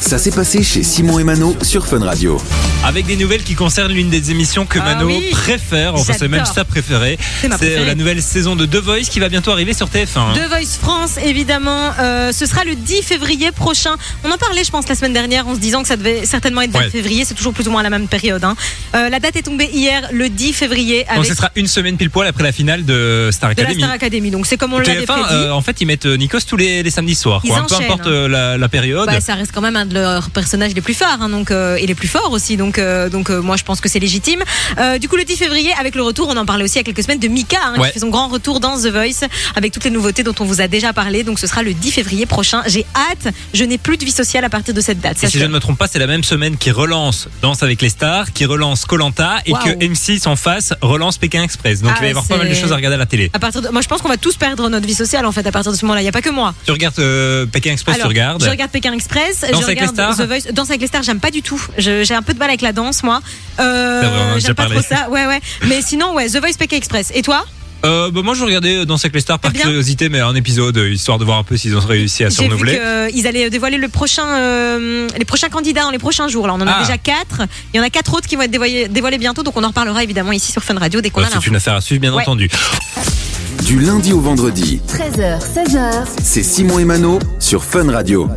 Ça s'est passé chez Simon et Mano sur Fun Radio. Avec des nouvelles qui concernent l'une des émissions que Ah Mano oui. préfère, enfin c'est même sa préférée. C'est ma C'est préférée. la nouvelle saison de The Voice qui va bientôt arriver sur TF1. The Voice France, évidemment. Euh, ce sera le 10 février prochain. On en parlait, je pense, la semaine dernière en se disant que ça devait certainement être vers Ouais. février. C'est toujours plus ou moins à la même période. hein. Euh, la date est tombée hier, le 10 février, Donc avec ce sera une semaine pile poil après la finale de Star de la Academy. Star Academy. Donc c'est comme on l'avait TF1, prédit. euh, en fait, ils mettent euh, Nikos tous les, les samedis soirs. Peu importe hein. euh, la, la période. Bah, ça reste quand même un de leurs personnages les plus forts, hein, donc euh, et les plus forts aussi. Donc, euh, donc euh, moi je pense que c'est légitime. Du coup, le 10 février, avec le retour, on en parlait aussi il y a quelques semaines de Mika, hein, Ouais. qui fait son grand retour dans The Voice, avec toutes les nouveautés dont on vous a déjà parlé. Donc, ce sera le 10 février prochain. J'ai hâte. Je n'ai plus de vie sociale à partir de cette date. Et si je ne me trompe pas, c'est la même semaine qui relance Danse avec les stars, qui relance Colanta et que M6 en face relance Pékin Express. Donc Ah, il va y avoir pas mal de choses à regarder à la télé. à partir de, moi, je pense qu'on va tous perdre notre vie sociale en fait à partir de ce moment-là. Il n'y a pas que moi. Tu regardes Pékin Express, tu regardes. Je regarde Pékin Express. Danse je avec les stars The Voice. Danse avec les stars, j'aime pas du tout. J'ai un peu de mal avec la danse, moi. Euh, C'est vrai, on en a déjà j'aime pas parlé. trop ça. Ouais, ouais. Mais sinon, ouais, The Voice Pékin Express. Et toi Euh, bah, moi, je regardais Danse avec les stars par bien curiosité, mais un épisode euh, histoire de voir un peu s'ils ont réussi à se vu renouveler. qu'ils allaient dévoiler le prochain, euh, les prochains candidats dans les prochains jours. Là, on en a Ah. déjà quatre. Il y en a quatre autres qui vont être dévoilés, dévoilés bientôt, donc on en reparlera évidemment ici sur Fun Radio dès qu'on Ouais, a c'est une affaire à suivre, bien Ouais. entendu. Du lundi au vendredi, 13h, 16h, c'est Simon et Mano sur Fun Radio.